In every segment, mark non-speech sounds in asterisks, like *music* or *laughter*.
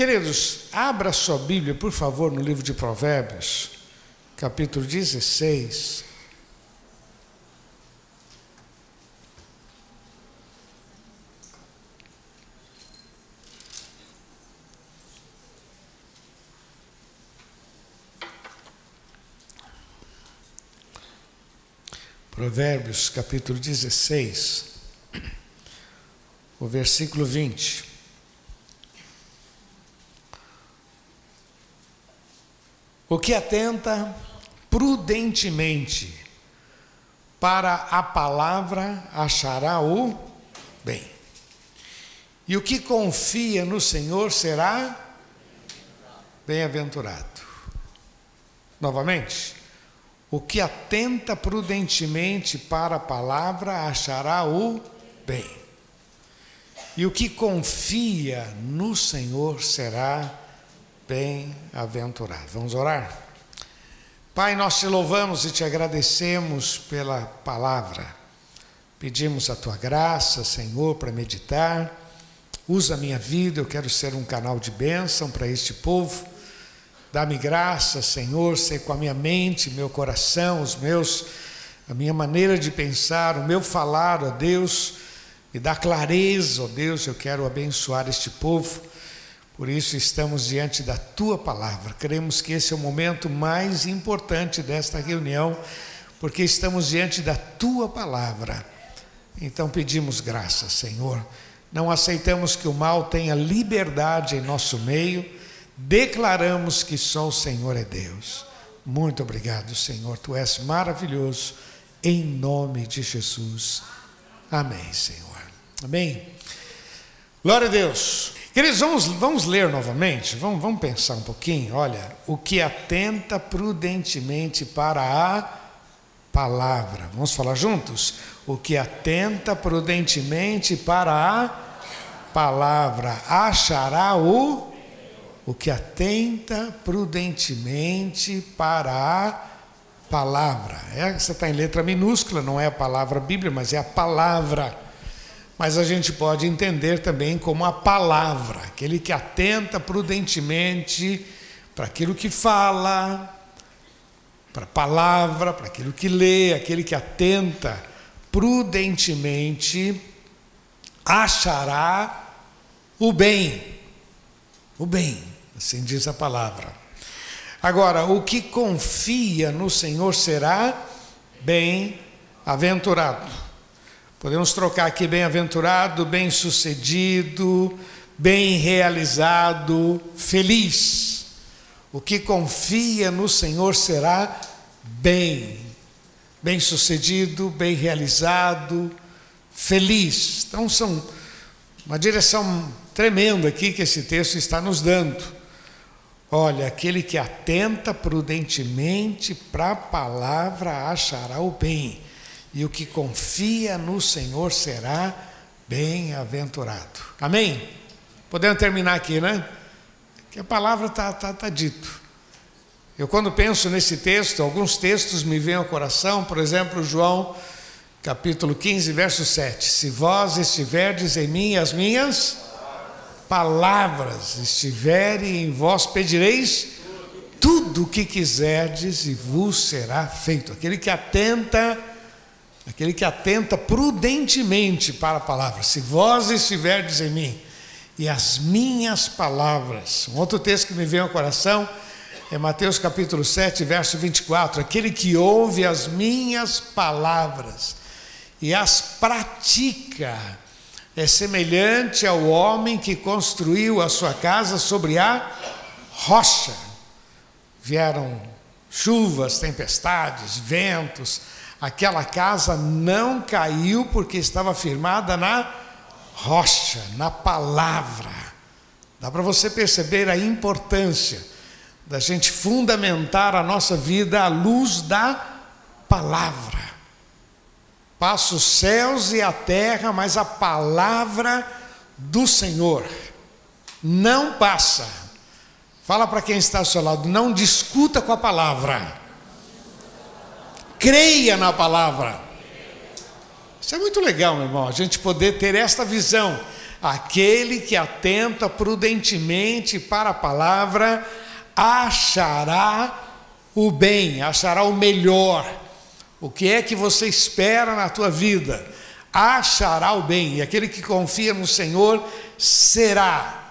Queridos, abra sua Bíblia, por favor, no livro de Provérbios, capítulo 16. Provérbios capítulo 16, o versículo 20. O que atenta prudentemente para a palavra achará o bem. E o que confia no Senhor será bem-aventurado. Novamente. O que atenta prudentemente para a palavra achará o bem. E o que confia no Senhor será bem-aventurado. Vamos orar? Pai, nós te louvamos e te agradecemos pela palavra. Pedimos a tua graça, Senhor, para meditar. Usa a minha vida, eu quero ser um canal de bênção para este povo Dá-me graça, Senhor, ser com a minha mente, meu coração, os meus, a minha maneira de pensar, o meu falar, ó Deus, me dá clareza, ó Deus, eu quero abençoar este povo. Por isso estamos diante da tua palavra. Queremos que esse é o momento mais importante desta reunião, porque estamos diante da tua palavra. Então pedimos graça, Senhor. Não aceitamos que o mal tenha liberdade em nosso meio declaramos que só o Senhor é Deus. Muito obrigado, Senhor, tu és maravilhoso, em nome de Jesus. Amém, Senhor. Amém. Glória a Deus. Queridos, vamos, vamos ler novamente, vamos, vamos pensar um pouquinho. Olha, o que atenta prudentemente para a palavra. Vamos falar juntos? O que atenta prudentemente para a palavra achará o o que atenta prudentemente para a palavra. Essa está em letra minúscula, não é a palavra Bíblia, mas é a palavra. Mas a gente pode entender também como a palavra, aquele que atenta prudentemente para aquilo que fala, para a palavra, para aquilo que lê, aquele que atenta prudentemente achará o bem. O bem. Assim diz a palavra. Agora, o que confia no Senhor será bem-aventurado. Podemos trocar aqui bem-aventurado, bem-sucedido, bem realizado, feliz. O que confia no Senhor será bem, bem-sucedido, bem realizado, feliz. Então são uma direção tremenda aqui que esse texto está nos dando. Olha, aquele que atenta prudentemente para a palavra achará o bem, e o que confia no Senhor será bem-aventurado. Amém? Podemos terminar aqui, né? Que a palavra está tá, tá dito. Eu, quando penso nesse texto, alguns textos me vêm ao coração, por exemplo, João capítulo 15, verso 7. Se vós estiverdes em mim, as minhas palavras estiverem em vós, pedireis tudo o que quiserdes e vos será feito. Aquele que atenta, aquele que atenta prudentemente para a palavra. Se vós estiverdes em mim e as minhas palavras. Um outro texto que me veio ao coração é Mateus capítulo 7, verso 24. Aquele que ouve as minhas palavras e as pratica é semelhante ao homem que construiu a sua casa sobre a rocha. Vieram chuvas, tempestades, ventos. Aquela casa não caiu porque estava firmada na rocha, na palavra. Dá para você perceber a importância da gente fundamentar a nossa vida à luz da palavra. Passa os céus e a terra, mas a palavra do Senhor não passa. Fala para quem está ao seu lado, não discuta com a palavra. Creia na palavra. Isso é muito legal, meu irmão, a gente poder ter esta visão. Aquele que atenta prudentemente para a palavra achará o bem, achará o melhor. O que é que você espera na tua vida? Achará o bem. E aquele que confia no Senhor será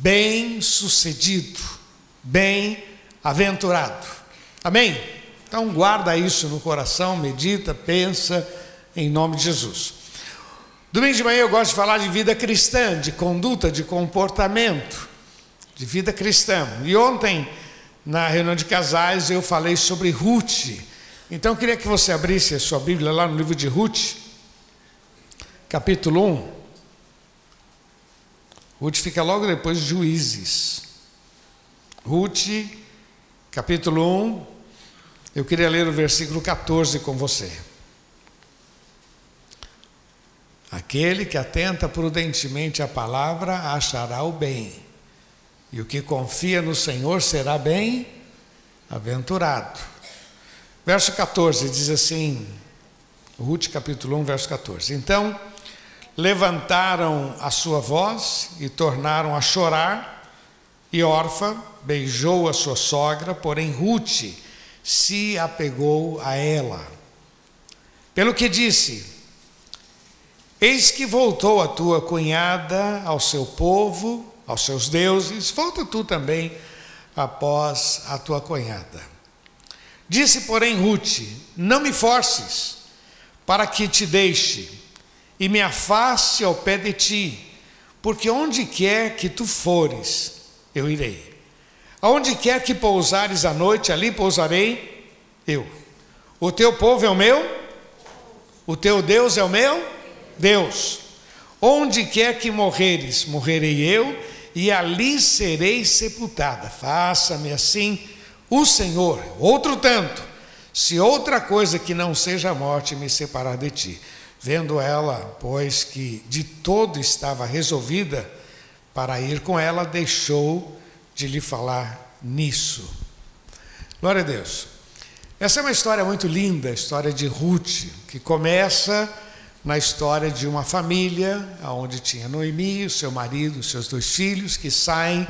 bem-sucedido, bem-aventurado. Amém? Então guarda isso no coração, medita, pensa em nome de Jesus. Domingo de manhã eu gosto de falar de vida cristã, de conduta, de comportamento, de vida cristã. E ontem, na reunião de casais, eu falei sobre Ruth. Então eu queria que você abrisse a sua Bíblia lá no livro de Ruth, capítulo 1. Ruth fica logo depois de Juízes. Ruth, capítulo 1. Eu queria ler o versículo 14 com você. Aquele que atenta prudentemente à palavra achará o bem, e o que confia no Senhor será bem aventurado. Verso 14 diz assim, Ruth capítulo 1, verso 14. Então levantaram a sua voz e tornaram a chorar, e Orfa beijou a sua sogra, porém Ruth se apegou a ela. Pelo que disse: Eis que voltou a tua cunhada ao seu povo, aos seus deuses, volta tu também após a tua cunhada. Disse, porém, Ruth: Não me forces, para que te deixe e me afaste ao pé de ti, porque onde quer que tu fores, eu irei. Aonde quer que pousares a noite, ali pousarei eu. O teu povo é o meu, o teu Deus é o meu Deus. Onde quer que morreres, morrerei eu, e ali serei sepultada. Faça-me assim o Senhor. Outro tanto, se outra coisa que não seja a morte me separar de ti. Vendo ela, pois que de todo estava resolvida para ir com ela, deixou de lhe falar nisso. Glória a Deus. Essa é uma história muito linda, a história de Ruth, que começa na história de uma família onde tinha Noemi, o seu marido, os seus dois filhos, que saem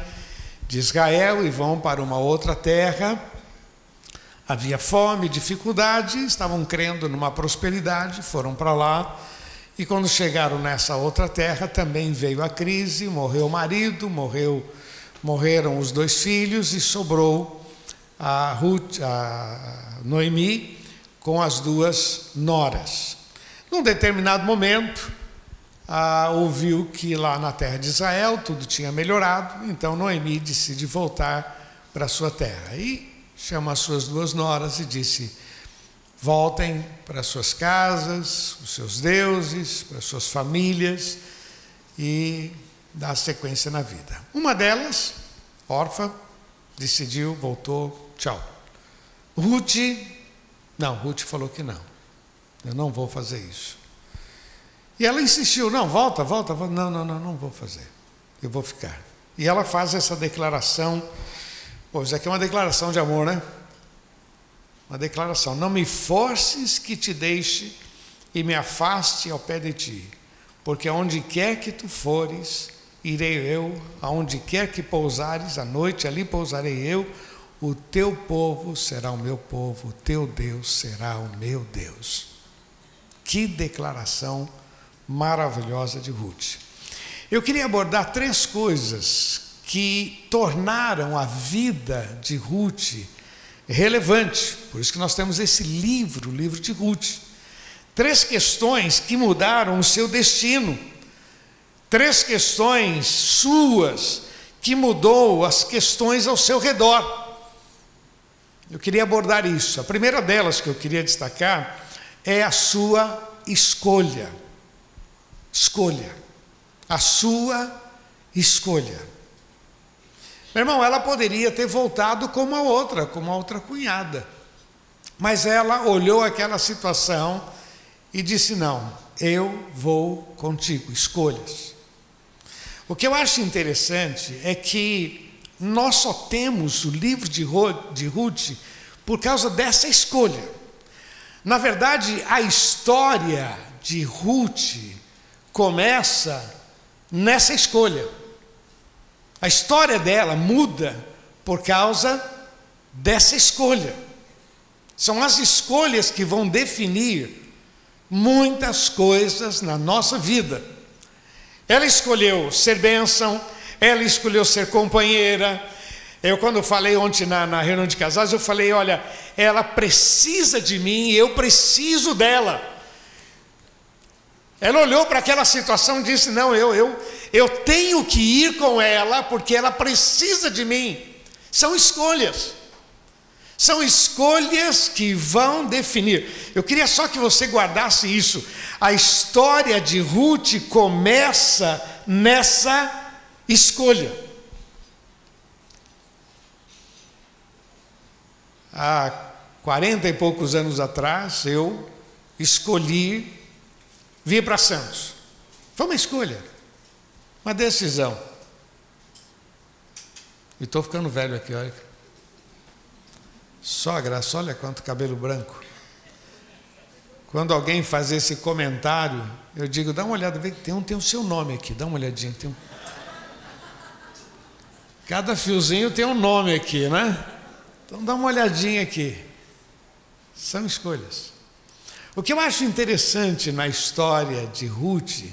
de Israel e vão para uma outra terra. Havia fome, dificuldade, estavam crendo numa prosperidade, foram para lá. E quando chegaram nessa outra terra, também veio a crise, morreu o marido, morreu, morreram os dois filhos e sobrou a, Ruth, a Noemi com as duas noras. Num determinado momento, ah, ouviu que lá na terra de Israel tudo tinha melhorado, então Noemi decide voltar para sua terra. E chama as suas duas noras e disse: voltem para suas casas, os seus deuses, para suas famílias e dá sequência na vida. Uma delas, órfã, decidiu, voltou, tchau. Ruth, não, Ruth falou que não. Eu não vou fazer isso. E ela insistiu: não, volta, volta, volta. Não, não, não, não vou fazer. Eu vou ficar. E ela faz essa declaração. Pois é que é uma declaração de amor, né? Uma declaração: não me forces que te deixe e me afaste ao pé de ti, porque aonde quer que tu fores, irei eu, aonde quer que pousares à noite, ali pousarei eu. O teu povo será o meu povo, o teu Deus será o meu Deus. Que declaração maravilhosa de Ruth. Eu queria abordar três coisas que tornaram a vida de Ruth relevante. Por isso que nós temos esse livro, o livro de Ruth. Três questões que mudaram o seu destino. Três questões suas que mudou as questões ao seu redor. Eu queria abordar isso. A primeira delas que eu queria destacar é a sua escolha. Escolha. A sua escolha. Meu irmão, ela poderia ter voltado como a outra, como a outra cunhada. Mas ela olhou aquela situação e disse: Não, eu vou contigo. Escolhas. O que eu acho interessante é que nós só temos o livro de Ruth por causa dessa escolha. Na verdade, a história de Ruth começa nessa escolha. A história dela muda por causa dessa escolha. São as escolhas que vão definir muitas coisas na nossa vida. Ela escolheu ser bênção, ela escolheu ser companheira. Eu, quando falei ontem na, na reunião de casais, eu falei: olha, ela precisa de mim e eu preciso dela. Ela olhou para aquela situação e disse: Não, eu, eu, eu tenho que ir com ela porque ela precisa de mim. São escolhas. São escolhas que vão definir. Eu queria só que você guardasse isso. A história de Ruth começa nessa escolha. Há quarenta e poucos anos atrás, eu escolhi vir para Santos. Foi uma escolha, uma decisão. E estou ficando velho aqui, olha. Sogra, olha quanto cabelo branco. Quando alguém faz esse comentário, eu digo, dá uma olhada, vê que tem um tem o seu nome aqui, dá uma olhadinha. Tem um... Cada fiozinho tem um nome aqui, né? Então dá uma olhadinha aqui. São escolhas. O que eu acho interessante na história de Ruth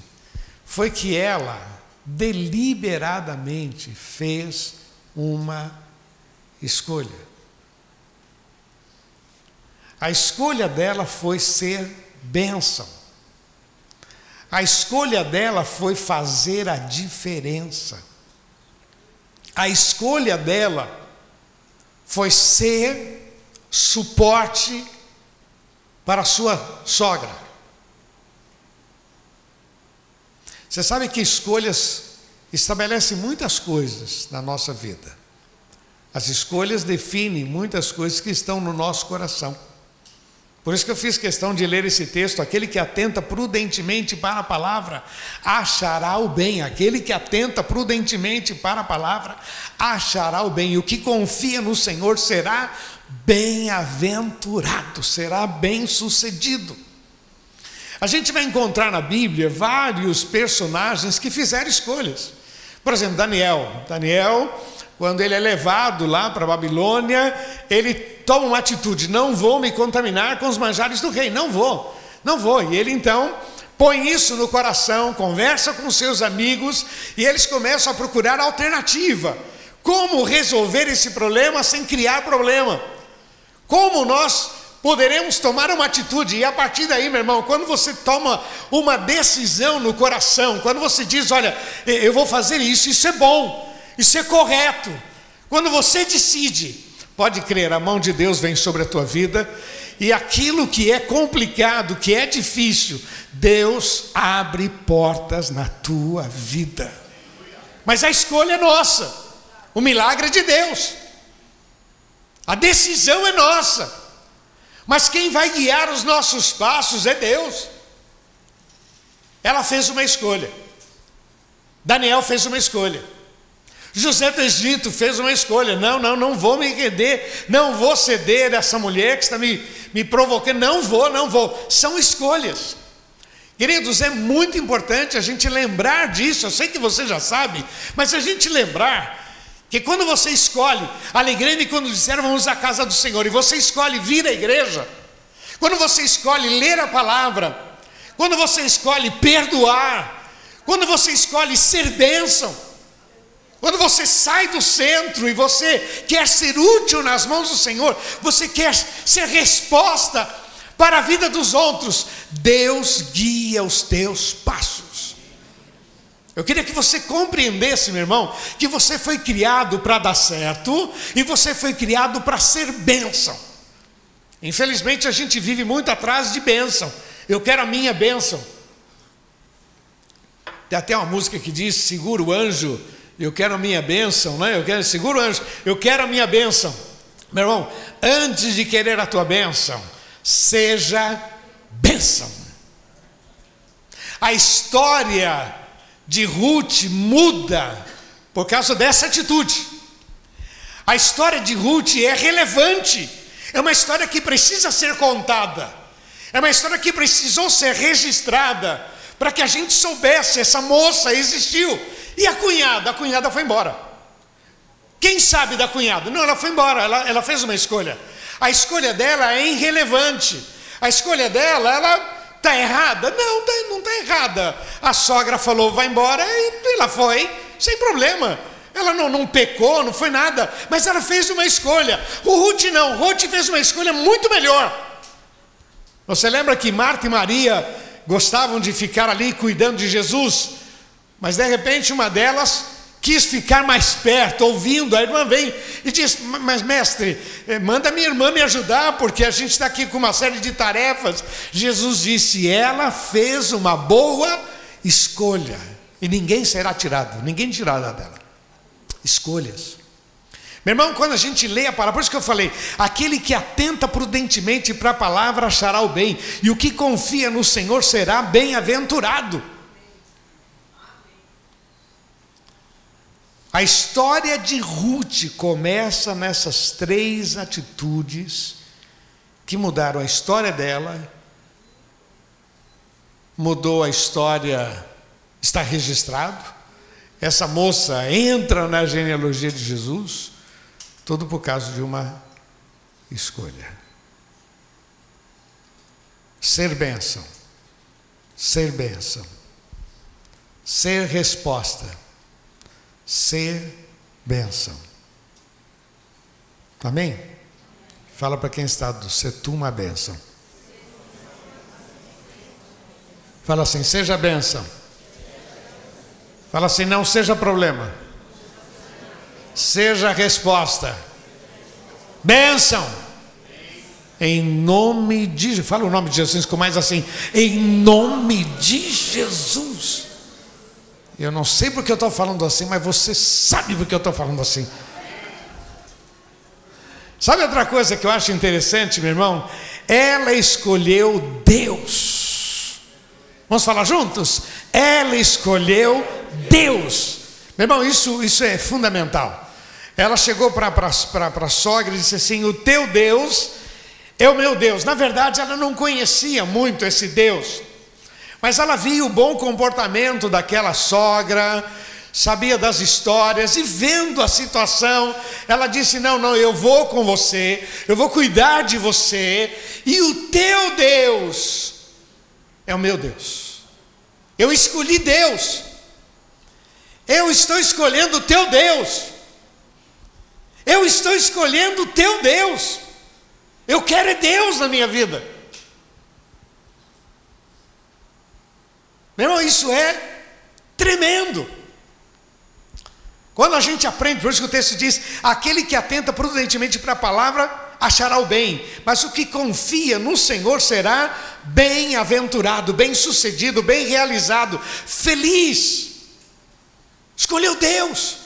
foi que ela deliberadamente fez uma escolha. A escolha dela foi ser bênção. A escolha dela foi fazer a diferença. A escolha dela foi ser suporte para sua sogra. Você sabe que escolhas estabelecem muitas coisas na nossa vida. As escolhas definem muitas coisas que estão no nosso coração. Por isso que eu fiz questão de ler esse texto: aquele que atenta prudentemente para a palavra achará o bem, aquele que atenta prudentemente para a palavra achará o bem, e o que confia no Senhor será bem-aventurado, será bem-sucedido. A gente vai encontrar na Bíblia vários personagens que fizeram escolhas. Por exemplo, Daniel. Daniel, quando ele é levado lá para a Babilônia, ele toma uma atitude: não vou me contaminar com os manjares do rei, não vou, não vou. E ele então põe isso no coração, conversa com seus amigos e eles começam a procurar alternativa. Como resolver esse problema sem criar problema? Como nós poderemos tomar uma atitude? E a partir daí, meu irmão, quando você toma uma decisão no coração, quando você diz, olha, eu vou fazer isso, isso é bom, isso é correto. Quando você decide, pode crer, a mão de Deus vem sobre a tua vida e aquilo que é complicado, que é difícil, Deus abre portas na tua vida. Mas a escolha é nossa. O milagre é de Deus. A decisão é nossa. Mas quem vai guiar os nossos passos é Deus. Ela fez uma escolha. Daniel fez uma escolha. José do Egito fez uma escolha. Não, não, não vou me render, não vou ceder a essa mulher que está me, me provocando. Não vou, não vou. São escolhas. Queridos, é muito importante a gente lembrar disso. Eu sei que você já sabe, mas a gente lembrar que quando você escolhe, alegrei-me quando disseram vamos à casa do Senhor, e você escolhe vir à igreja, quando você escolhe ler a palavra, quando você escolhe perdoar, quando você escolhe ser bênção, quando você sai do centro e você quer ser útil nas mãos do Senhor, você quer ser resposta para a vida dos outros, Deus guia os teus passos. Eu queria que você compreendesse, meu irmão, que você foi criado para dar certo e você foi criado para ser bênção. Infelizmente a gente vive muito atrás de bênção. Eu quero a minha bênção. Tem até uma música que diz: segura o anjo, eu quero a minha bênção, né? Eu quero, segura o anjo, eu quero a minha bênção. Meu irmão, antes de querer a tua bênção, seja bênção. A história de Ruth muda por causa dessa atitude. A história de Ruth é relevante, é uma história que precisa ser contada, é uma história que precisou ser registrada, para que a gente soubesse, essa moça existiu. E a cunhada? A cunhada foi embora. Quem sabe da cunhada? Não, ela foi embora, ela, ela fez uma escolha. A escolha dela é irrelevante. A escolha dela, ela está errada? Não, tá, não está errada. A sogra falou, vai embora, e ela foi, sem problema. Ela não, não pecou, não foi nada, mas ela fez uma escolha. O Ruth não, Ruth fez uma escolha muito melhor. Você lembra que Marta e Maria gostavam de ficar ali cuidando de Jesus, mas de repente uma delas quis ficar mais perto, ouvindo. A irmã vem e diz: Mas, mestre, eh, manda minha irmã me ajudar, porque a gente está aqui com uma série de tarefas. Jesus disse: Ela fez uma boa escolha, e ninguém será tirado, ninguém tirará dela escolhas. Meu irmão, quando a gente lê a palavra, por isso que eu falei: aquele que atenta prudentemente para a palavra achará o bem, e o que confia no Senhor será bem-aventurado. A história de Ruth começa nessas três atitudes que mudaram a história dela, mudou a história, está registrado, essa moça entra na genealogia de Jesus, tudo por causa de uma escolha. Ser bênção, ser bênção, ser resposta, ser bênção. Amém? Fala para quem está do ser tu uma bênção. Fala assim, seja bênção. Fala assim: não seja problema, seja resposta. Bênção. Em nome de fala o nome de Jesus com mais assim, em nome de Jesus. Eu não sei porque eu estou falando assim, mas você sabe porque eu estou falando assim. Sabe outra coisa que eu acho interessante, meu irmão? Ela escolheu Deus. Vamos falar juntos? Ela escolheu Deus. Meu irmão, isso, isso é fundamental. Ela chegou para a sogra e disse assim: O teu Deus é o meu Deus. Na verdade, ela não conhecia muito esse Deus, mas ela via o bom comportamento daquela sogra, sabia das histórias, e vendo a situação, ela disse: Não, não, eu vou com você, eu vou cuidar de você, e o teu Deus é o meu Deus. Eu escolhi Deus. Eu estou escolhendo o teu Deus. Eu estou escolhendo o teu Deus. Eu quero é Deus na minha vida. Meu irmão, isso é tremendo. Quando a gente aprende, por isso que o texto diz: aquele que atenta prudentemente para a palavra achará o bem, mas o que confia no Senhor será bem-aventurado, bem-sucedido, bem realizado, feliz. Escolheu Deus.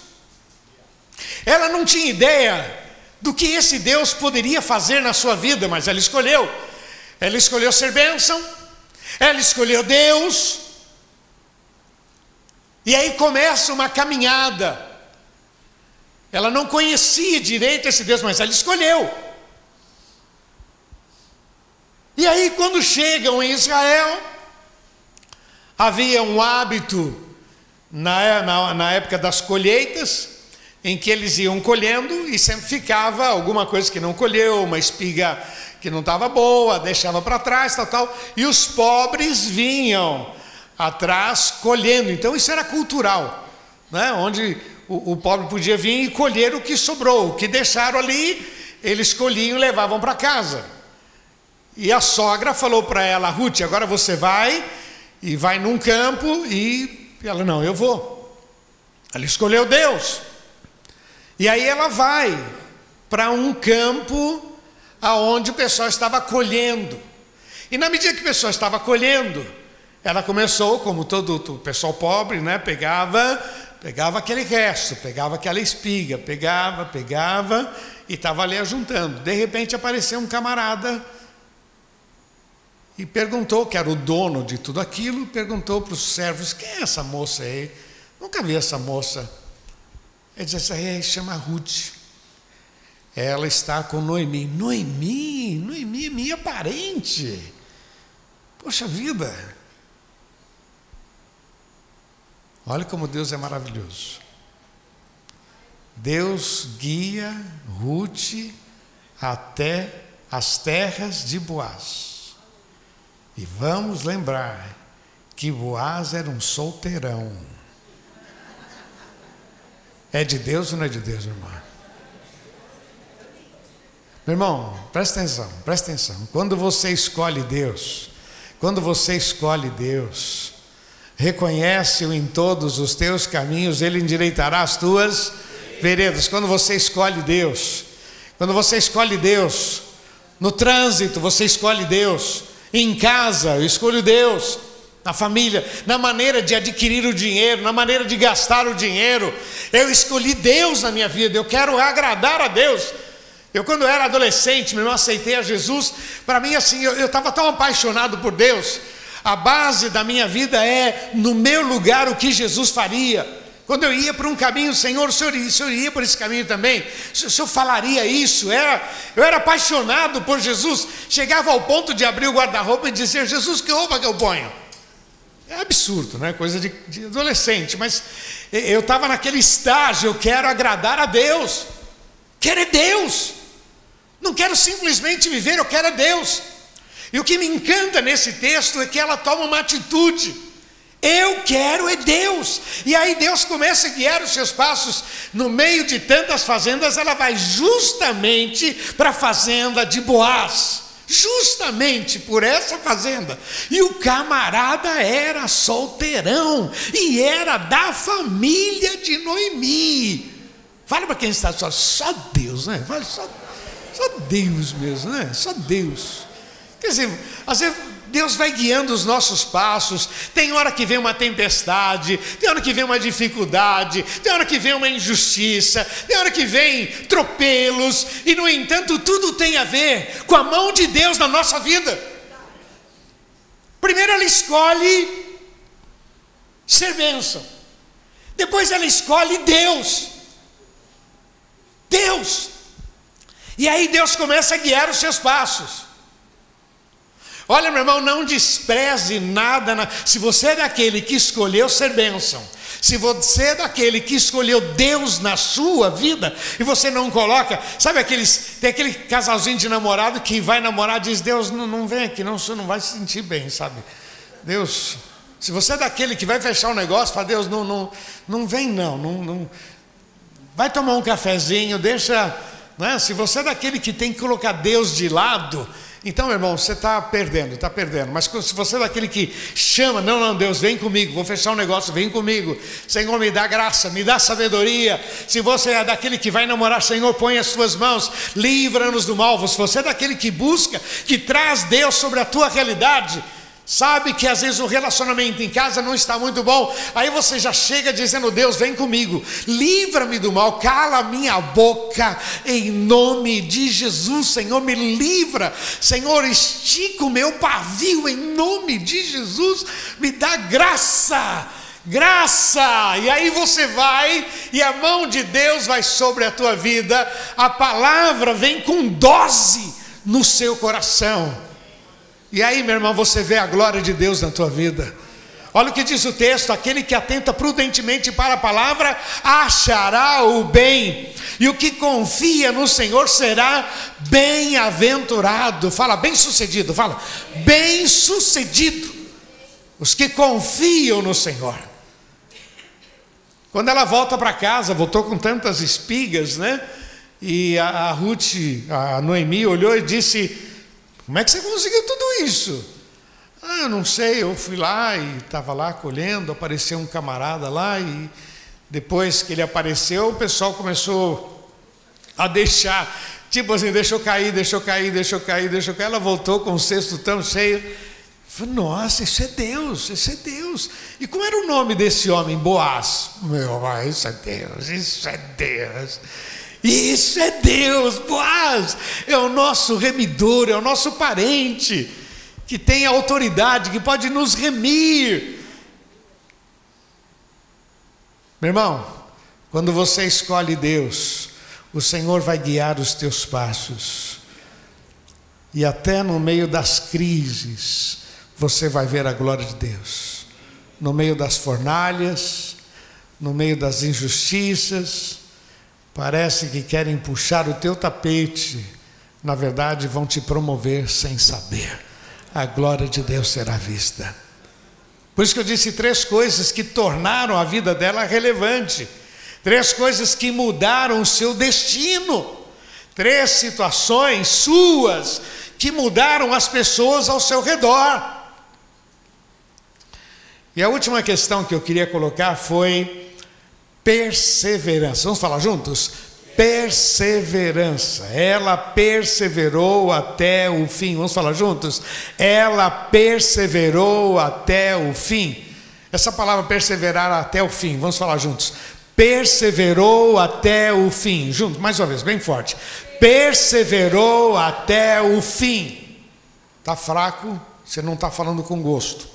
Ela não tinha ideia do que esse Deus poderia fazer na sua vida, mas ela escolheu. Ela escolheu ser bênção, ela escolheu Deus, e aí começa uma caminhada. Ela não conhecia direito esse Deus, mas ela escolheu. E aí, quando chegam em Israel, havia um hábito na, na, na época das colheitas, em que eles iam colhendo e sempre ficava alguma coisa que não colheu, uma espiga que não estava boa, deixava para trás, tal, tal, e os pobres vinham atrás colhendo. Então isso era cultural, né? onde o, o pobre podia vir e colher o que sobrou, o que deixaram ali, eles colhiam e levavam para casa. E a sogra falou para ela, Ruth, agora você vai e vai num campo e ela não, eu vou. Ela escolheu Deus. E aí ela vai para um campo aonde o pessoal estava colhendo. E na medida que o pessoal estava colhendo, ela começou, como todo o pessoal pobre, né, pegava, pegava aquele resto, pegava aquela espiga, pegava, pegava e estava ali ajuntando. De repente apareceu um camarada e perguntou, que era o dono de tudo aquilo, perguntou para os servos: quem é essa moça aí? Nunca vi essa moça. Ele disse assim: é, chama Ruth. Ela está com Noemi. Noemi, Noemi é minha parente. Poxa vida. Olha como Deus é maravilhoso. Deus guia Ruth até as terras de Boaz. E vamos lembrar que Boaz era um solteirão. É de Deus ou não é de Deus, irmão? Meu irmão, presta atenção, presta atenção. Quando você escolhe Deus, quando você escolhe Deus, reconhece-o em todos os teus caminhos, Ele endireitará as tuas veredas. Quando você escolhe Deus, quando você escolhe Deus, no trânsito você escolhe Deus, em casa eu escolho Deus, na família, na maneira de adquirir o dinheiro, na maneira de gastar o dinheiro, eu escolhi Deus na minha vida, eu quero agradar a Deus. Eu, quando era adolescente, meu irmão, aceitei a Jesus. Para mim, assim, eu estava tão apaixonado por Deus. A base da minha vida é no meu lugar o que Jesus faria. Quando eu ia para um caminho, Senhor, o senhor, o senhor ia por esse caminho também? O senhor falaria isso? Era, eu era apaixonado por Jesus. Chegava ao ponto de abrir o guarda-roupa e dizer: Jesus, que roupa que eu ponho? É absurdo, né? Coisa de, de adolescente. Mas eu estava naquele estágio, eu quero agradar a Deus. Quero é Deus. Não quero simplesmente viver, eu quero é Deus. E o que me encanta nesse texto é que ela toma uma atitude. Eu quero é Deus. E aí Deus começa a guiar os seus passos. No meio de tantas fazendas, ela vai justamente para a fazenda de Boaz. Justamente por essa fazenda. E o camarada era solteirão e era da família de Noemi. Fala para quem está só, só Deus, né? Só, só Deus mesmo, né? Só Deus. Quer dizer, às vezes Deus vai guiando os nossos passos. Tem hora que vem uma tempestade, tem hora que vem uma dificuldade, tem hora que vem uma injustiça, tem hora que vem tropelos, e no entanto, tudo tem a ver com a mão de Deus na nossa vida. Primeiro ela escolhe ser bênção, depois ela escolhe Deus. Deus. E aí Deus começa a guiar os seus passos. Olha, meu irmão, não despreze nada. Na... Se você é daquele que escolheu ser bênção, se você é daquele que escolheu Deus na sua vida e você não coloca, sabe aqueles, tem aquele casalzinho de namorado que vai namorar diz: Deus, não, não vem aqui, não, você não vai se sentir bem, sabe? Deus, se você é daquele que vai fechar o um negócio, fala: Deus, não, não, não vem, não, não, não, vai tomar um cafezinho, deixa. Né? Se você é daquele que tem que colocar Deus de lado, então, meu irmão, você está perdendo, está perdendo. Mas se você é daquele que chama, não, não, Deus, vem comigo, vou fechar um negócio, vem comigo. Senhor, me dá graça, me dá sabedoria. Se você é daquele que vai namorar, Senhor, põe as suas mãos, livra-nos do mal. Se você é daquele que busca, que traz Deus sobre a tua realidade, Sabe que às vezes o relacionamento em casa não está muito bom, aí você já chega dizendo: Deus, vem comigo, livra-me do mal, cala minha boca, em nome de Jesus, Senhor, me livra, Senhor, estica o meu pavio, em nome de Jesus, me dá graça, graça, e aí você vai, e a mão de Deus vai sobre a tua vida, a palavra vem com dose no seu coração. E aí, meu irmão, você vê a glória de Deus na tua vida. Olha o que diz o texto: aquele que atenta prudentemente para a palavra achará o bem, e o que confia no Senhor será bem-aventurado. Fala, bem-sucedido, fala, bem-sucedido. Os que confiam no Senhor. Quando ela volta para casa, voltou com tantas espigas, né? E a, a Ruth, a Noemi, olhou e disse: como é que você conseguiu tudo isso? Ah, não sei, eu fui lá e estava lá colhendo, apareceu um camarada lá e depois que ele apareceu, o pessoal começou a deixar, tipo assim, deixou cair, deixou cair, deixou cair, deixou cair. Ela voltou com um cesto tão cheio. Falei, nossa, isso é Deus, isso é Deus. E como era o nome desse homem? Boaz. Meu, isso é Deus, isso é Deus. Isso é Deus, Boaz, é o nosso remidor, é o nosso parente, que tem autoridade, que pode nos remir. Meu irmão, quando você escolhe Deus, o Senhor vai guiar os teus passos, e até no meio das crises, você vai ver a glória de Deus, no meio das fornalhas, no meio das injustiças, parece que querem puxar o teu tapete, na verdade vão te promover sem saber. A glória de Deus será vista. Por isso que eu disse três coisas que tornaram a vida dela relevante, três coisas que mudaram o seu destino, três situações suas que mudaram as pessoas ao seu redor. E a última questão que eu queria colocar foi perseverança. Vamos falar juntos? Perseverança. Ela perseverou até o fim. Vamos falar juntos? Ela perseverou até o fim. Essa palavra perseverar até o fim. Vamos falar juntos? Perseverou até o fim. Juntos, mais uma vez, bem forte. Perseverou até o fim. Está fraco? Você não está falando com gosto.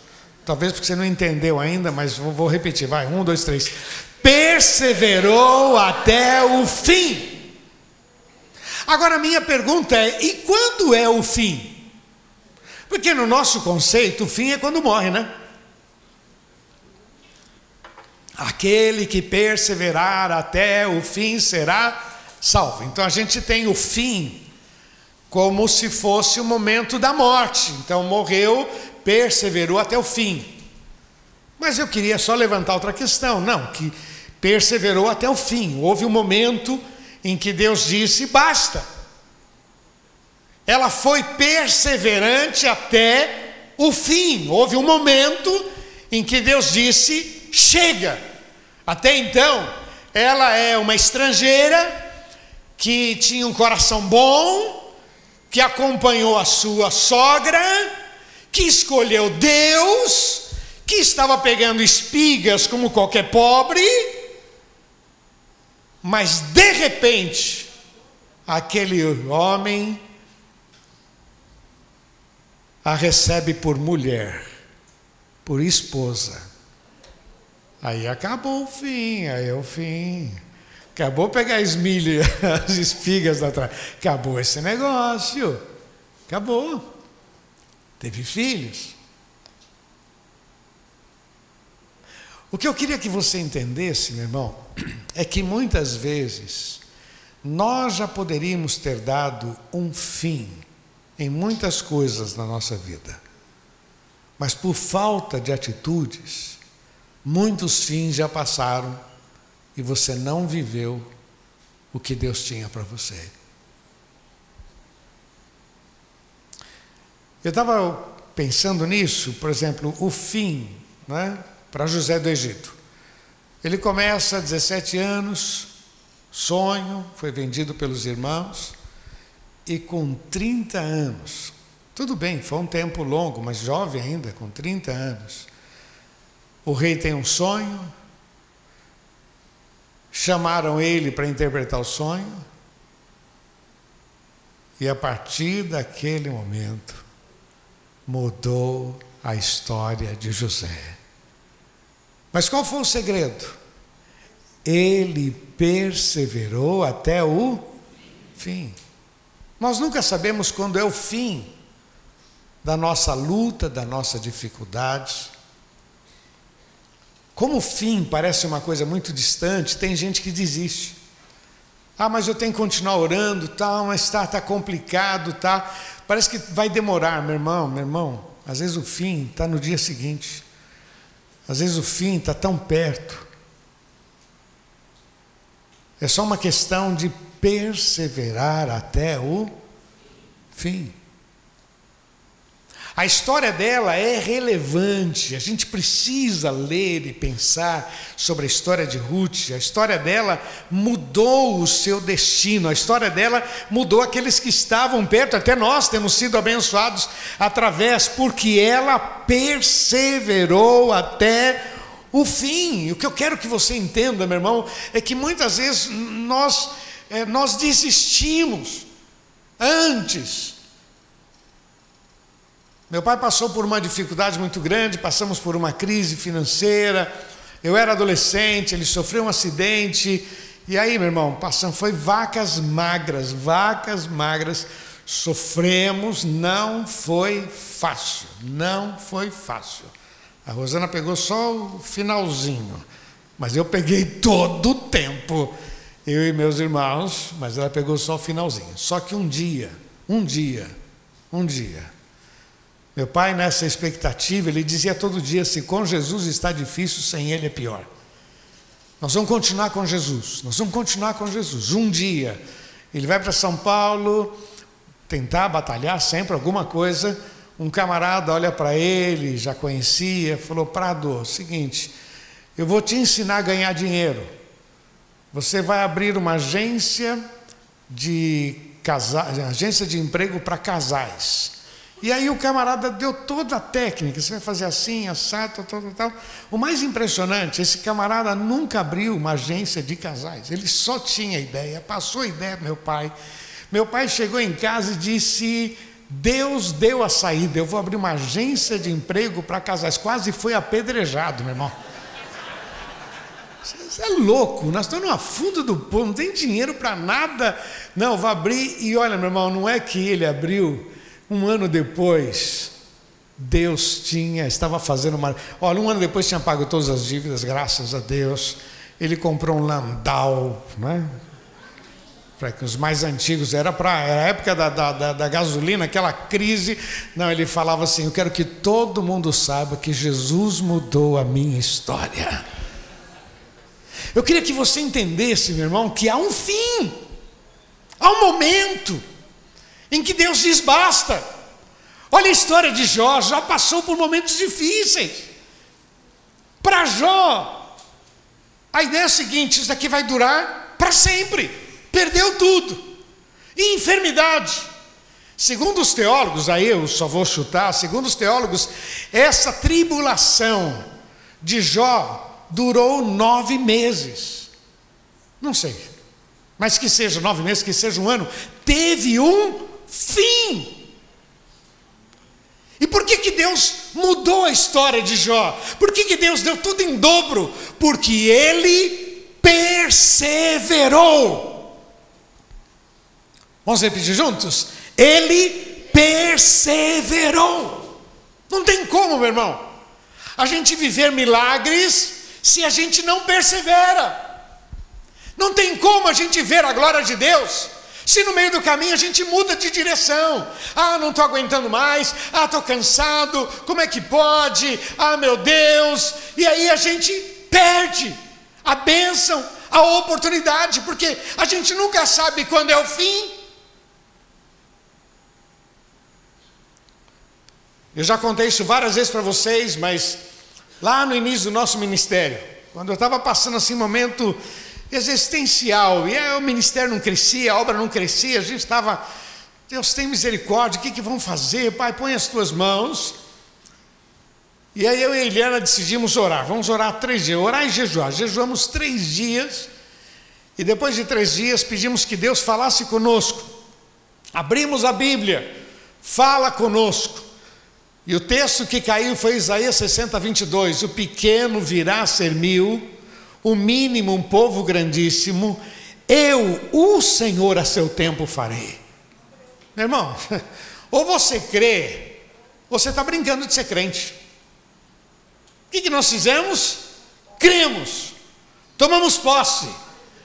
Talvez porque você não entendeu ainda, mas vou repetir. Vai, um, dois, três. Perseverou até o fim. Agora, minha pergunta é: e quando é o fim? Porque no nosso conceito, o fim é quando morre, né? Aquele que perseverar até o fim será salvo. Então a gente tem o fim como se fosse o momento da morte. Então morreu, perseverou até o fim. Mas eu queria só levantar outra questão, não, que perseverou até o fim. Houve um momento em que Deus disse: basta. Ela foi perseverante até o fim. Houve um momento em que Deus disse: chega. Até então, ela é uma estrangeira que tinha um coração bom, que acompanhou a sua sogra que escolheu Deus, que estava pegando espigas como qualquer pobre, mas de repente, aquele homem a recebe por mulher, por esposa. Aí acabou o fim, aí é o fim. Acabou pegar as milhas, *laughs* as espigas da trás. Acabou esse negócio. Acabou teve filhos. O que eu queria que você entendesse, meu irmão, é que muitas vezes nós já poderíamos ter dado um fim em muitas coisas na nossa vida, mas por falta de atitudes, muitos fins já passaram e você não viveu o que Deus tinha para você. Eu estava pensando nisso, por exemplo, o fim né, para José do Egito. Ele começa 17 anos, sonho, foi vendido pelos irmãos, e com 30 anos, tudo bem, foi um tempo longo, mas jovem ainda, com 30 anos, o rei tem um sonho, chamaram ele para interpretar o sonho, e a partir daquele momento, mudou a história de José. Mas qual foi o segredo? Ele perseverou até o fim. Nós nunca sabemos quando é o fim da nossa luta, da nossa dificuldade. Como o fim parece uma coisa muito distante, tem gente que desiste. Ah, mas eu tenho que continuar orando, tal, mas está tá complicado, tá. Parece que vai demorar, meu irmão, meu irmão. Às vezes o fim está no dia seguinte. Às vezes o fim está tão perto. É só uma questão de perseverar até o fim. A história dela é relevante, a gente precisa ler e pensar sobre a história de Ruth. A história dela mudou o seu destino, a história dela mudou aqueles que estavam perto, até nós temos sido abençoados através, porque ela perseverou até o fim. O que eu quero que você entenda, meu irmão, é que muitas vezes nós, é, nós desistimos antes meu pai passou por uma dificuldade muito grande, passamos por uma crise financeira. Eu era adolescente, ele sofreu um acidente. E aí, meu irmão, passamos, foi vacas magras, vacas magras. Sofremos, não foi fácil, não foi fácil. A Rosana pegou só o finalzinho. Mas eu peguei todo o tempo, eu e meus irmãos, mas ela pegou só o finalzinho. Só que um dia, um dia, um dia, meu pai, nessa expectativa, ele dizia todo dia assim: com Jesus está difícil, sem ele é pior. Nós vamos continuar com Jesus, nós vamos continuar com Jesus. Um dia, ele vai para São Paulo, tentar batalhar sempre alguma coisa. Um camarada olha para ele, já conhecia, falou: Prado, seguinte, eu vou te ensinar a ganhar dinheiro. Você vai abrir uma agência de casais, agência de emprego para casais. E aí o camarada deu toda a técnica, você vai fazer assim, assado, tal, tal, tal. O mais impressionante, esse camarada nunca abriu uma agência de casais, ele só tinha ideia, passou a ideia meu pai. Meu pai chegou em casa e disse: Deus deu a saída, eu vou abrir uma agência de emprego para casais. Quase foi apedrejado, meu irmão. Você é louco, nós estamos no fundo do povo, não tem dinheiro para nada. Não, vou abrir e olha, meu irmão, não é que ele abriu um ano depois, Deus tinha, estava fazendo uma. Olha, um ano depois tinha pago todas as dívidas, graças a Deus. Ele comprou um Landau, né? Para que os mais antigos, era para a época da, da, da, gasolina, aquela crise. Não, ele falava assim: Eu quero que todo mundo saiba que Jesus mudou a minha história. Eu queria que você entendesse, meu irmão, que há um fim, há um momento em que Deus diz basta. Olha a história de Jó, Jó passou por momentos difíceis. Para Jó, a ideia é a seguinte: isso daqui vai durar para sempre. Perdeu tudo. E enfermidade. Segundo os teólogos, aí eu só vou chutar, segundo os teólogos, essa tribulação de Jó durou nove meses. Não sei, mas que seja nove meses, que seja um ano, teve um fim. E por que, que Deus mudou a história de Jó? Por que, que Deus deu tudo em dobro? Porque ele perseverou. Vamos repetir juntos? Ele perseverou. Não tem como, meu irmão, a gente viver milagres se a gente não persevera. Não tem como a gente ver a glória de Deus se no meio do caminho a gente muda de direção, ah, não estou aguentando mais, ah, estou cansado, como é que pode? Ah, meu Deus, e aí a gente perde a bênção, a oportunidade, porque a gente nunca sabe quando é o fim. Eu já contei isso várias vezes para vocês, mas lá no início do nosso ministério, quando eu estava passando assim um momento existencial. E aí, o ministério não crescia, a obra não crescia, a gente estava, Deus tem misericórdia, o que, que vão fazer? Pai, põe as tuas mãos. E aí eu e a Eliana decidimos orar, vamos orar três dias, orar e jejuar. Jejuamos três dias, e depois de três dias pedimos que Deus falasse conosco. Abrimos a Bíblia, fala conosco. E o texto que caiu foi Isaías 60, 22. O pequeno virá a ser mil, o mínimo um povo grandíssimo, eu, o Senhor, a seu tempo farei. Meu irmão, *laughs* ou você crê, ou você está brincando de ser crente. O que, nós fizemos? Cremos, tomamos posse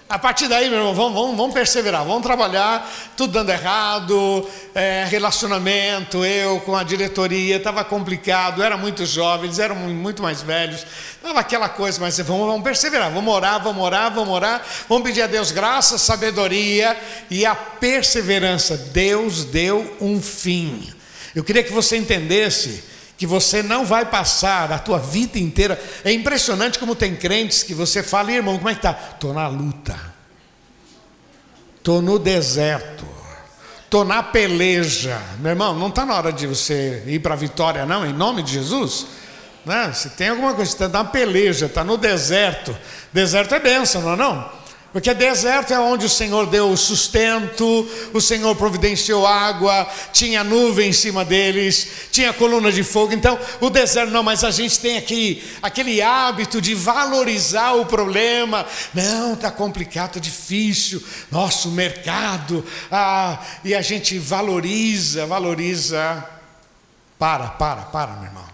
a partir daí, meu irmão, vamos, vamos, vamos perseverar, vamos trabalhar, tudo dando errado, é, relacionamento, eu com a diretoria, estava complicado, era muito jovem, eles eram muito mais velhos, estava aquela coisa, mas vamos, vamos perseverar, vamos orar, vamos orar, vamos orar, vamos pedir a Deus graça, sabedoria e a perseverança. Deus deu um fim. Eu queria que você entendesse que você não vai passar a tua vida inteira. É impressionante como tem crentes que você fala, irmão, como é que tá? Tô na luta. Tô no deserto. Tô na peleja. Meu irmão, não está na hora de você ir para a vitória não, em nome de Jesus. Né? Se tem alguma coisa, está na peleja, está no deserto. Deserto é bênção, não é não? Porque deserto é onde o Senhor deu o sustento, o Senhor providenciou água, tinha nuvem em cima deles, tinha coluna de fogo. Então, o deserto não, mas a gente tem aqui aquele hábito de valorizar o problema. Não, está complicado, está difícil. Nosso mercado, ah, e a gente valoriza, valoriza. Para, para, para, meu irmão.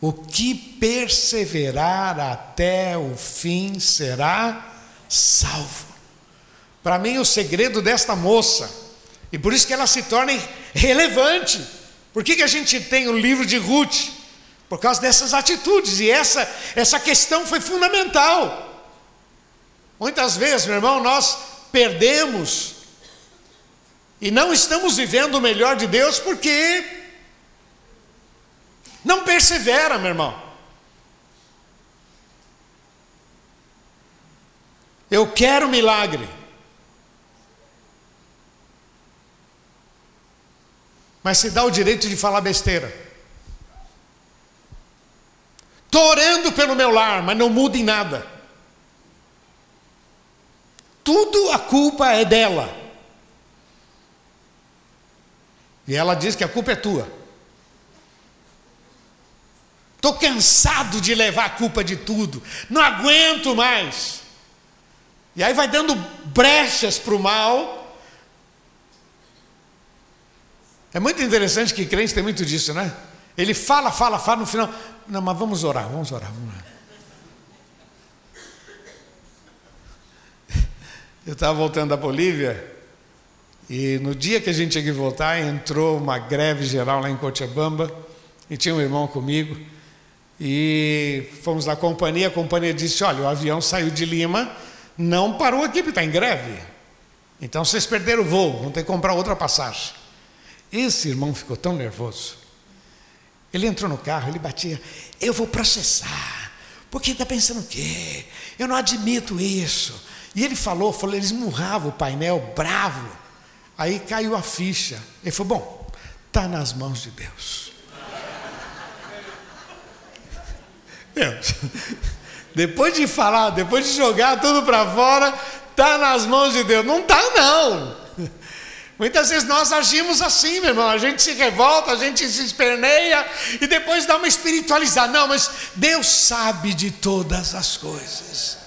O que perseverar até o fim será salvo. Para mim, o segredo desta moça, e por isso que ela se torna relevante. Por que, que a gente tem o livro de Ruth? Por causa dessas atitudes, e essa, essa questão foi fundamental. Muitas vezes, meu irmão, nós perdemos e não estamos vivendo o melhor de Deus porque não persevera, meu irmão. Eu quero milagre. Mas se dá o direito de falar besteira. Estou orando pelo meu lar, mas não muda em nada. Tudo a culpa é dela. E ela diz que a culpa é tua. Estou cansado de levar a culpa de tudo. Não aguento mais. E aí vai dando brechas para o mal. É muito interessante que crente tem muito disso, né? Ele fala, fala, fala, no final. Não, mas vamos orar, vamos orar, vamos orar. *laughs* Eu estava voltando da Bolívia e no dia que a gente tinha que voltar, entrou uma greve geral lá em Cochabamba e tinha um irmão comigo. E fomos na companhia, a companhia disse: Olha, o avião saiu de Lima, não parou aqui porque está em greve. Então vocês perderam o voo, vão ter que comprar outra passagem. Esse irmão ficou tão nervoso. Ele entrou no carro, ele batia: Eu vou processar. Porque está pensando o quê? Eu não admito isso. E ele falou, falou, ele esmurrava o painel, bravo. Aí caiu a ficha. Ele falou: Bom, está nas mãos de Deus. *laughs* Deus. Depois de falar, depois de jogar tudo para fora, está nas mãos de Deus. Não está, não. *laughs* Muitas vezes nós agimos assim, meu irmão. A gente se revolta, a gente se esperneia e depois dá uma espiritualizada. Não, mas Deus sabe de todas as coisas.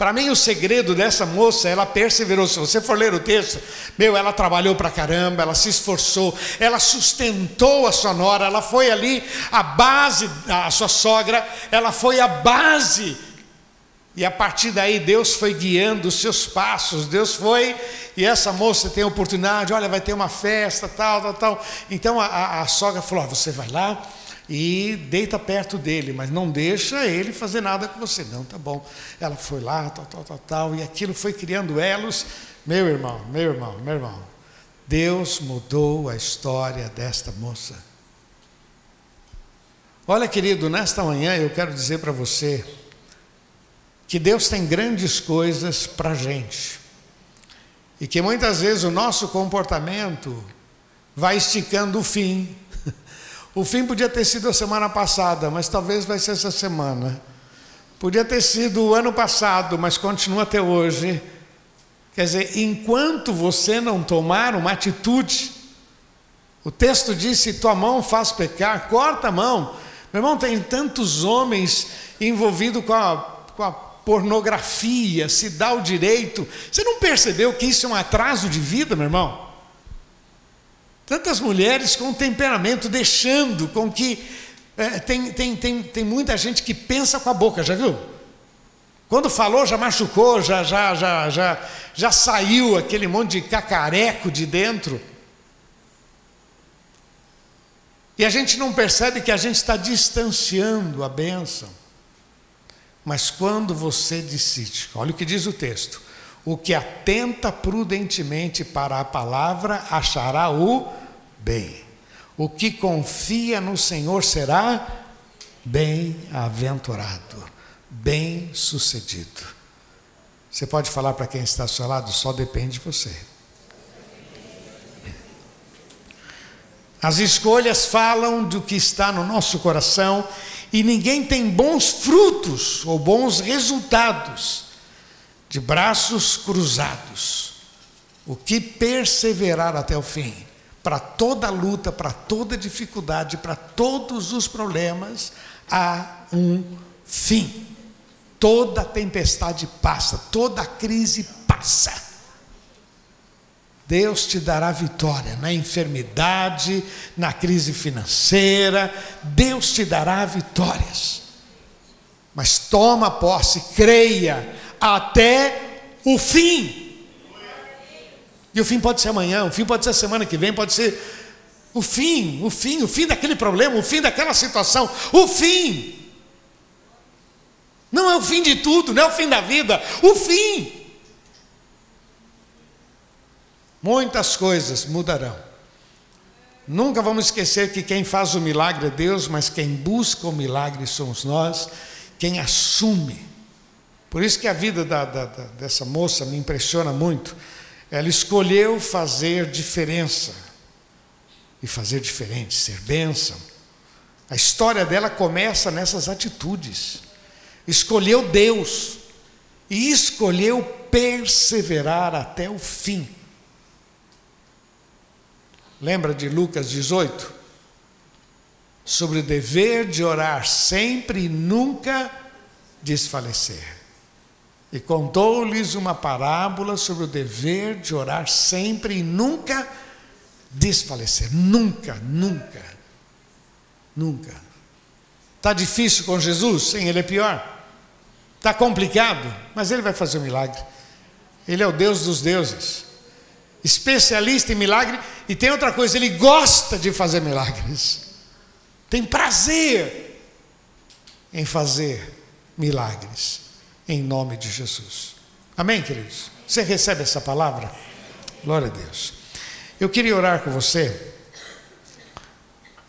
Para mim, o segredo dessa moça, ela perseverou. Se você for ler o texto, meu, ela trabalhou para caramba, ela se esforçou, ela sustentou a sua nora, ela foi ali a base, a sua sogra, ela foi a base. E a partir daí, Deus foi guiando os seus passos, Deus foi, e essa moça tem a oportunidade, olha, vai ter uma festa, tal, tal, tal. Então a, a, a sogra falou: oh, você vai lá, e deita perto dele, mas não deixa ele fazer nada com você. Não, tá bom. Ela foi lá, tal, tal, tal, tal, e aquilo foi criando elos. Meu irmão, meu irmão, meu irmão, Deus mudou a história desta moça. Olha, querido, nesta manhã eu quero dizer para você que Deus tem grandes coisas para a gente. E que muitas vezes o nosso comportamento vai esticando o fim, o fim podia ter sido a semana passada, mas talvez vai ser essa semana. Podia ter sido o ano passado, mas continua até hoje. Quer dizer, enquanto você não tomar uma atitude, o texto diz: se tua mão faz pecar, corta a mão. Meu irmão, tem tantos homens envolvidos com a, com a pornografia, se dá o direito. Você não percebeu que isso é um atraso de vida, meu irmão? Tantas mulheres com temperamento, deixando com que. É, tem, tem, tem, tem muita gente que pensa com a boca, já viu? Quando falou, já machucou, já, já, já, já, já saiu aquele monte de cacareco de dentro. E a gente não percebe que a gente está distanciando a bênção. Mas quando você decide, olha o que diz o texto: o que atenta prudentemente para a palavra achará o bem. O que confia no Senhor será bem-aventurado, bem-sucedido. Você pode falar para quem está ao seu lado? Só depende de você. As escolhas falam do que está no nosso coração e ninguém tem bons frutos ou bons resultados de braços cruzados. O que perseverar até o fim para toda luta, para toda dificuldade, para todos os problemas, há um fim. Toda tempestade passa, toda crise passa. Deus te dará vitória na enfermidade, na crise financeira, Deus te dará vitórias. Mas toma posse, creia até o fim. E o fim pode ser amanhã, o fim pode ser semana que vem, pode ser o fim, o fim, o fim daquele problema, o fim daquela situação, o fim. Não é o fim de tudo, não é o fim da vida, o fim. Muitas coisas mudarão. Nunca vamos esquecer que quem faz o milagre é Deus, mas quem busca o milagre somos nós, quem assume. Por isso que a vida da, da, da, dessa moça me impressiona muito. Ela escolheu fazer diferença e fazer diferente, ser bênção. A história dela começa nessas atitudes. Escolheu Deus e escolheu perseverar até o fim. Lembra de Lucas 18? Sobre o dever de orar sempre e nunca desfalecer. E contou-lhes uma parábola sobre o dever de orar sempre e nunca desfalecer. Nunca, nunca, nunca. Está difícil com Jesus? Sim, ele é pior. Está complicado, mas ele vai fazer um milagre. Ele é o Deus dos deuses especialista em milagre, e tem outra coisa, ele gosta de fazer milagres. Tem prazer em fazer milagres em nome de Jesus. Amém, queridos? Você recebe essa palavra? Glória a Deus. Eu queria orar com você,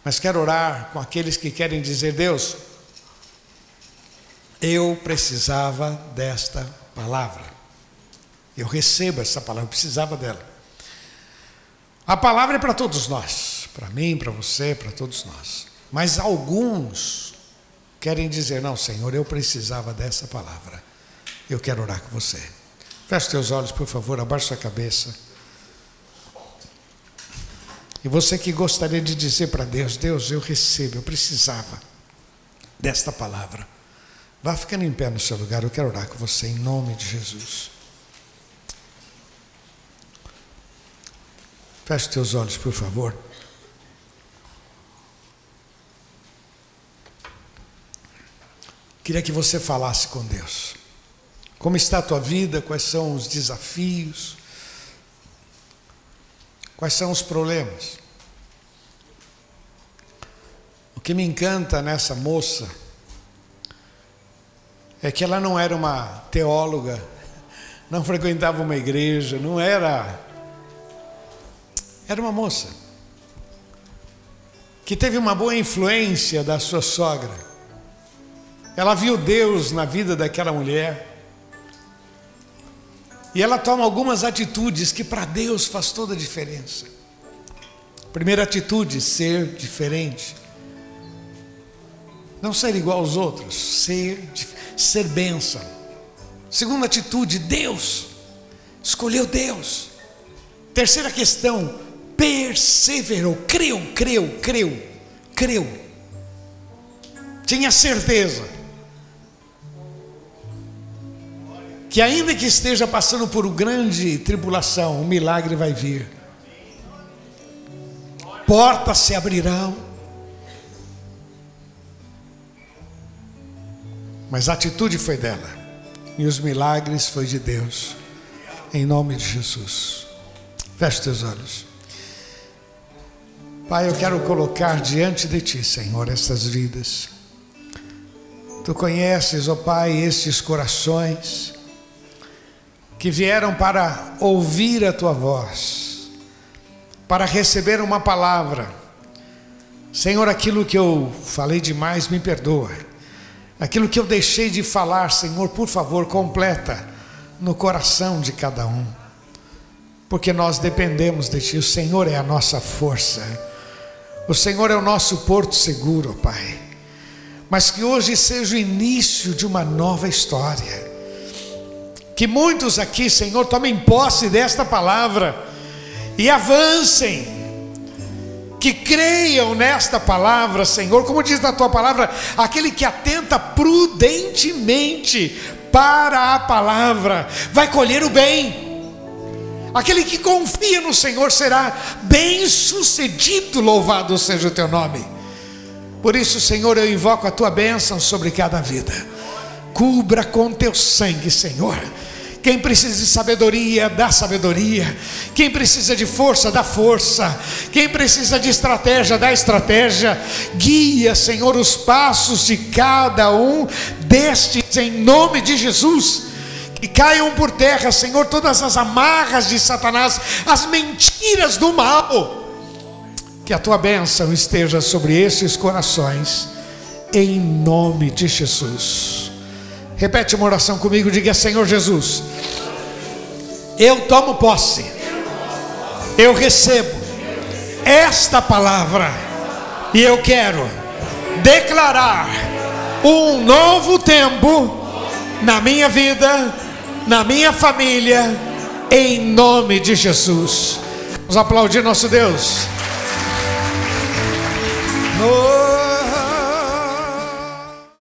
mas quero orar com aqueles que querem dizer: Deus, eu precisava desta palavra. Eu recebo essa palavra, eu precisava dela. A palavra é para todos nós, para mim, para você, para todos nós. Mas alguns querem dizer: Não, Senhor, eu precisava dessa palavra. Eu quero orar com você. Feche teus olhos, por favor, abaixe sua cabeça. E você que gostaria de dizer para Deus: Deus, eu recebo, eu precisava desta palavra. Vá ficando em pé no seu lugar, eu quero orar com você em nome de Jesus. Feche teus olhos, por favor. Queria que você falasse com Deus. Como está a tua vida? Quais são os desafios? Quais são os problemas? O que me encanta nessa moça é que ela não era uma teóloga, não frequentava uma igreja, não era era uma moça que teve uma boa influência da sua sogra. Ela viu Deus na vida daquela mulher. E ela toma algumas atitudes que para Deus faz toda a diferença. Primeira atitude, ser diferente. Não ser igual aos outros, ser, ser bênção. Segunda atitude, Deus. Escolheu Deus. Terceira questão, perseverou, creu, creu, creu, creu. Tinha certeza que ainda que esteja passando por grande tribulação, o milagre vai vir. Portas se abrirão. Mas a atitude foi dela. E os milagres foi de Deus. Em nome de Jesus. Feche teus olhos. Pai, eu quero colocar diante de Ti, Senhor, essas vidas. Tu conheces, ó oh Pai, estes corações que vieram para ouvir a Tua voz, para receber uma palavra. Senhor, aquilo que eu falei demais, me perdoa. Aquilo que eu deixei de falar, Senhor, por favor, completa no coração de cada um. Porque nós dependemos de Ti, o Senhor é a nossa força. O Senhor é o nosso porto seguro, Pai. Mas que hoje seja o início de uma nova história. Que muitos aqui, Senhor, tomem posse desta palavra e avancem. Que creiam nesta palavra, Senhor, como diz na tua palavra, aquele que atenta prudentemente para a palavra vai colher o bem. Aquele que confia no Senhor será bem sucedido, louvado seja o teu nome. Por isso, Senhor, eu invoco a tua bênção sobre cada vida. Cubra com teu sangue, Senhor. Quem precisa de sabedoria, dá sabedoria. Quem precisa de força, dá força. Quem precisa de estratégia, dá estratégia. Guia, Senhor, os passos de cada um destes, em nome de Jesus e caiam por terra, Senhor, todas as amarras de Satanás, as mentiras do mal. Que a tua bênção esteja sobre esses corações, em nome de Jesus. Repete uma oração comigo, diga: Senhor Jesus, eu tomo posse, eu recebo esta palavra, e eu quero declarar um novo tempo na minha vida na minha família, em nome de Jesus. Vamos aplaudir nosso Deus. Oh.